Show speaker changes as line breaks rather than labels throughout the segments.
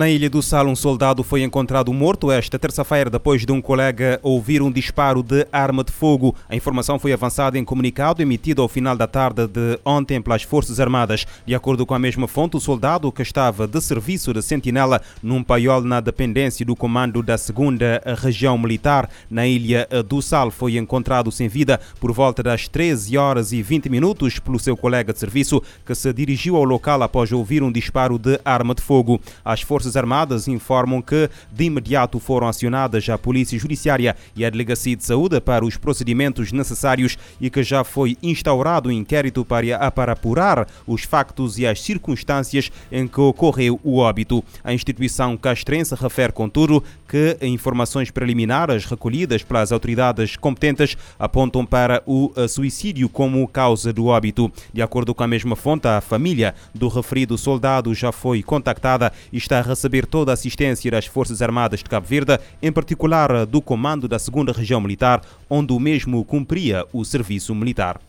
Na Ilha do Sal, um soldado foi encontrado morto esta terça-feira depois de um colega ouvir um disparo de arma de fogo. A informação foi avançada em comunicado emitido ao final da tarde de ontem pelas Forças Armadas. De acordo com a mesma fonte, o soldado que estava de serviço de sentinela num paiol na dependência do comando da 2 Região Militar na Ilha do Sal foi encontrado sem vida por volta das 13 horas e 20 minutos pelo seu colega de serviço que se dirigiu ao local após ouvir um disparo de arma de fogo. As Forças Armadas informam que de imediato foram acionadas a Polícia Judiciária e a Delegacia de Saúde para os procedimentos necessários e que já foi instaurado um inquérito para, para apurar os factos e as circunstâncias em que ocorreu o óbito. A instituição castrense refere, contudo, que informações preliminares recolhidas pelas autoridades competentes apontam para o eh, suicídio como causa do óbito. De acordo com a mesma fonte, a família do referido soldado já foi contactada e está receber toda a assistência das Forças Armadas de Cabo Verde, em particular do Comando da 2 Região Militar, onde o mesmo cumpria o serviço militar.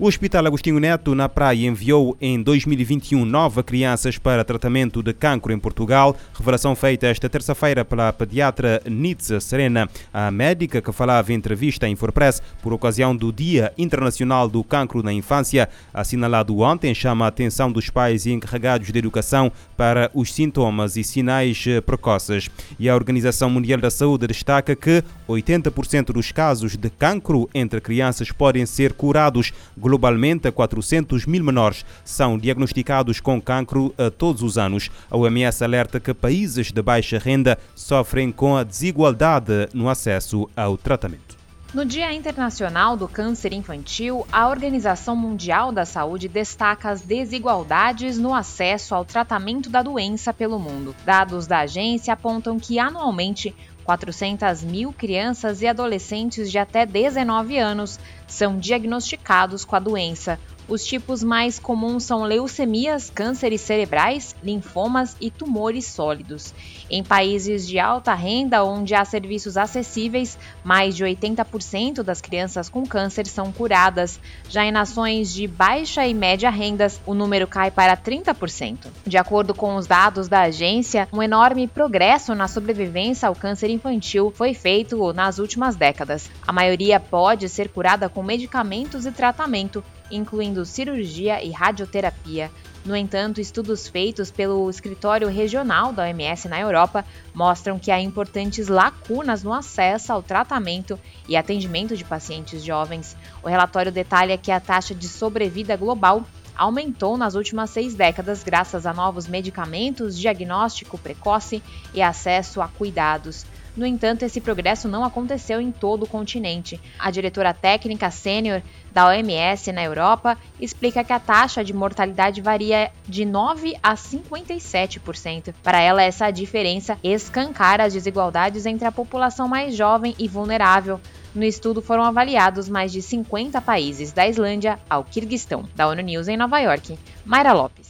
O Hospital Agostinho Neto, na Praia, enviou em 2021 nove crianças para tratamento de cancro em Portugal. Revelação feita esta terça-feira pela pediatra Nitze Serena, a médica que falava em entrevista à Infopress por ocasião do Dia Internacional do Cancro na Infância, assinalado ontem, chama a atenção dos pais e encarregados de educação para os sintomas e sinais precoces. E a Organização Mundial da Saúde destaca que 80% dos casos de cancro entre crianças podem ser curados Globalmente, 400 mil menores são diagnosticados com cancro todos os anos. A OMS alerta que países de baixa renda sofrem com a desigualdade no acesso ao tratamento.
No Dia Internacional do Câncer Infantil, a Organização Mundial da Saúde destaca as desigualdades no acesso ao tratamento da doença pelo mundo. Dados da agência apontam que anualmente 400 mil crianças e adolescentes de até 19 anos são diagnosticados com a doença. Os tipos mais comuns são leucemias, cânceres cerebrais, linfomas e tumores sólidos. Em países de alta renda, onde há serviços acessíveis, mais de 80% das crianças com câncer são curadas. Já em nações de baixa e média rendas, o número cai para 30%. De acordo com os dados da agência, um enorme progresso na sobrevivência ao câncer infantil foi feito nas últimas décadas. A maioria pode ser curada com medicamentos e tratamento, incluindo cirurgia e radioterapia. No entanto, estudos feitos pelo Escritório Regional da OMS na Europa mostram que há importantes lacunas no acesso ao tratamento e atendimento de pacientes jovens. O relatório detalha que a taxa de sobrevida global aumentou nas últimas seis décadas graças a novos medicamentos, diagnóstico precoce e acesso a cuidados. No entanto, esse progresso não aconteceu em todo o continente. A diretora técnica sênior da OMS na Europa explica que a taxa de mortalidade varia de 9 a 57%. Para ela, essa diferença escancara as desigualdades entre a população mais jovem e vulnerável. No estudo foram avaliados mais de 50 países, da Islândia ao Quirguistão. Da ONU News em Nova York, Mayra Lopes.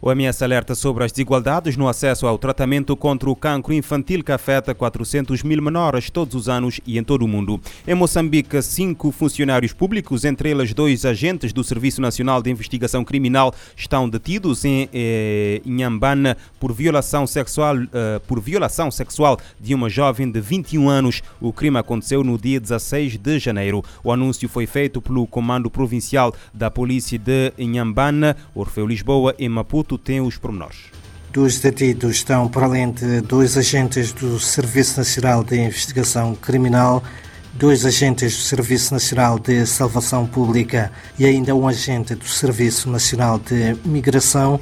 O OMS alerta sobre as desigualdades no acesso ao tratamento contra o cancro infantil que afeta 400 mil menores todos os anos e em todo o mundo. Em Moçambique, cinco funcionários públicos, entre eles dois agentes do Serviço Nacional de Investigação Criminal, estão detidos em eh, por violação sexual eh, por violação sexual de uma jovem de 21 anos. O crime aconteceu no dia 16 de janeiro. O anúncio foi feito pelo Comando Provincial da Polícia de Inhambane, Orfeu Lisboa e Maputo tem os pormenores.
Dos detidos estão, por além de dois agentes do Serviço Nacional de Investigação Criminal, dois agentes do Serviço Nacional de Salvação Pública e ainda um agente do Serviço Nacional de Migração,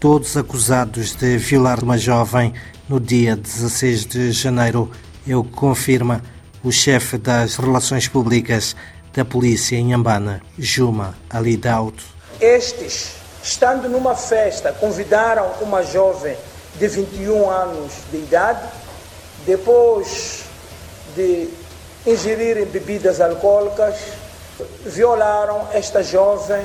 todos acusados de violar uma jovem no dia 16 de janeiro, é o que confirma o chefe das Relações Públicas da Polícia em Ambana, Juma Ali Dauto.
Estes estando numa festa, convidaram uma jovem de 21 anos de idade, depois de ingerirem bebidas alcoólicas, violaram esta jovem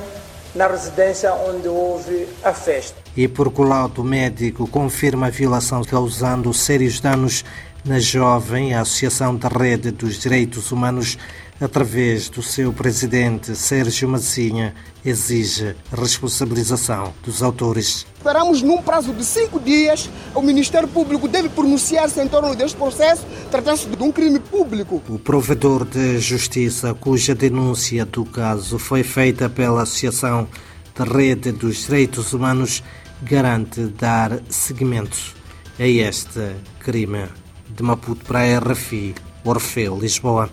na residência onde houve a festa.
E porque o laudo médico confirma a violação causando sérios danos Na Jovem, a Associação da Rede dos Direitos Humanos, através do seu presidente Sérgio Massinha, exige responsabilização dos autores.
Esperamos num prazo de cinco dias, o Ministério Público deve pronunciar-se em torno deste processo, tratando-se de um crime público.
O provedor de justiça, cuja denúncia do caso foi feita pela Associação da Rede dos Direitos Humanos, garante dar seguimento a este crime de Maputo para a RFI, Orfeu, Lisboa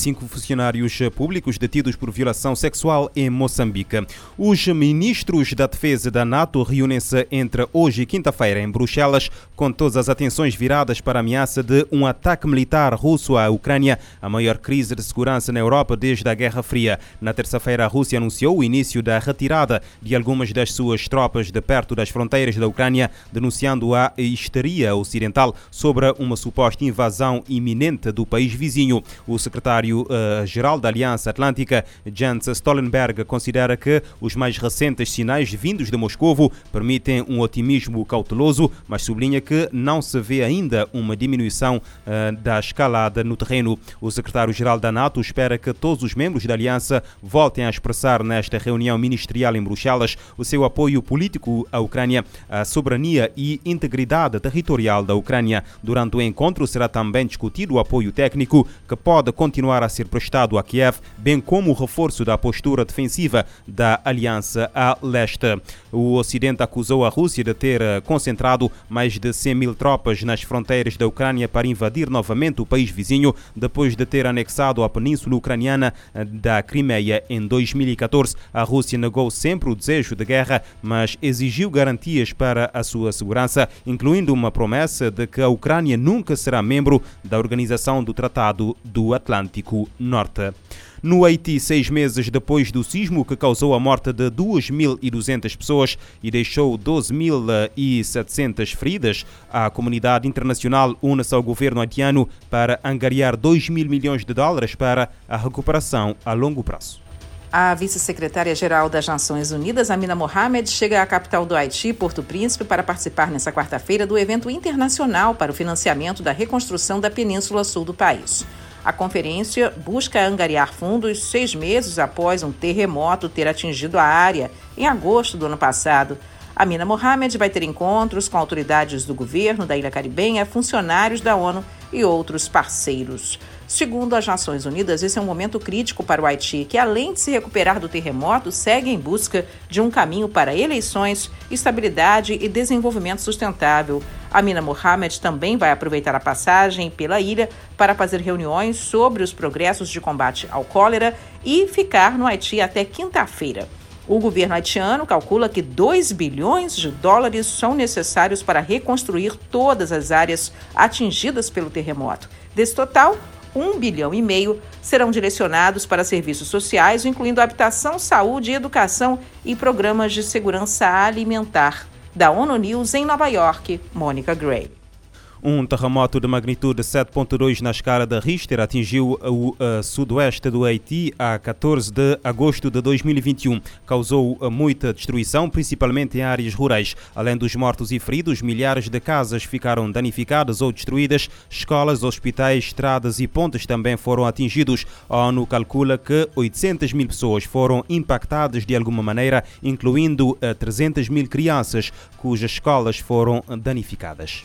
cinco funcionários públicos detidos por violação sexual em Moçambique. Os ministros da Defesa da NATO reúnem-se entre hoje e quinta-feira em Bruxelas, com todas as atenções viradas para a ameaça de um ataque militar russo à Ucrânia, a maior crise de segurança na Europa desde a Guerra Fria. Na terça-feira, a Rússia anunciou o início da retirada de algumas das suas tropas de perto das fronteiras da Ucrânia, denunciando a histeria ocidental sobre uma suposta invasão iminente do país vizinho. O secretário secretário-geral uh, da Aliança Atlântica, Jens Stoltenberg, considera que os mais recentes sinais vindos de Moscovo permitem um otimismo cauteloso, mas sublinha que não se vê ainda uma diminuição uh, da escalada no terreno. O secretário-geral da NATO espera que todos os membros da Aliança voltem a expressar nesta reunião ministerial em Bruxelas o seu apoio político à Ucrânia, à soberania e integridade territorial da Ucrânia. Durante o encontro será também discutido o apoio técnico que pode continuar continuar a ser prestado a Kiev, bem como o reforço da postura defensiva da Aliança a Leste. O Ocidente acusou a Rússia de ter eh, concentrado mais de 100 mil tropas nas fronteiras da Ucrânia para invadir novamente o país vizinho, depois de ter anexado a península ucraniana eh, da Crimeia em 2014. A Rússia negou sempre o desejo de guerra, mas exigiu garantias para a sua segurança, incluindo uma promessa de que a Ucrânia nunca será membro da Organização do Tratado do Atlântico. Atlântico Norte. No Haiti, seis meses depois do sismo que causou a morte de 2.200 pessoas e deixou 12.700 feridas, a comunidade internacional une-se ao governo haitiano para angariar 2 mil milhões de dólares para a recuperação a longo prazo.
A vice-secretária-geral das Nações Unidas, Amina Mohamed, chega à capital do Haiti, Porto Príncipe, para participar nesta quarta-feira do evento internacional para o financiamento da reconstrução da península sul do país. A conferência busca angariar fundos seis meses após um terremoto ter atingido a área em agosto do ano passado. A Mina Mohamed vai ter encontros com autoridades do governo da Ilha Caribenha, funcionários da ONU e outros parceiros. Segundo as Nações Unidas, esse é um momento crítico para o Haiti, que, além de se recuperar do terremoto, segue em busca de um caminho para eleições, estabilidade e desenvolvimento sustentável. Amina Mohamed também vai aproveitar a passagem pela ilha para fazer reuniões sobre os progressos de combate ao cólera e ficar no Haiti até quinta-feira. O governo haitiano calcula que 2 bilhões de dólares são necessários para reconstruir todas as áreas atingidas pelo terremoto. Desse total, 1 bilhão e meio serão direcionados para serviços sociais, incluindo habitação, saúde, educação e programas de segurança alimentar. Da ONU News em Nova York, Mônica Gray.
Um terremoto de magnitude 7.2 na escala de Richter atingiu o uh, sudoeste do Haiti a 14 de agosto de 2021. Causou uh, muita destruição, principalmente em áreas rurais. Além dos mortos e feridos, milhares de casas ficaram danificadas ou destruídas. Escolas, hospitais, estradas e pontes também foram atingidos. A ONU calcula que 800 mil pessoas foram impactadas de alguma maneira, incluindo uh, 300 mil crianças, cujas escolas foram danificadas.